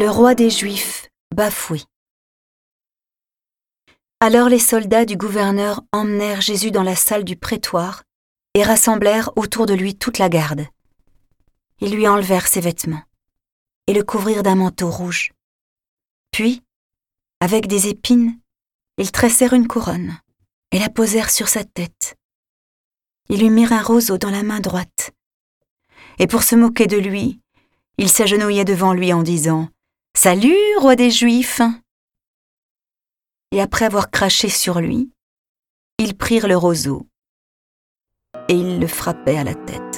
Le roi des Juifs bafoué. Alors les soldats du gouverneur emmenèrent Jésus dans la salle du prétoire et rassemblèrent autour de lui toute la garde. Ils lui enlevèrent ses vêtements et le couvrirent d'un manteau rouge. Puis, avec des épines, ils tressèrent une couronne et la posèrent sur sa tête. Ils lui mirent un roseau dans la main droite. Et pour se moquer de lui, ils s'agenouillaient devant lui en disant Salut, roi des Juifs Et après avoir craché sur lui, ils prirent le roseau et ils le frappaient à la tête.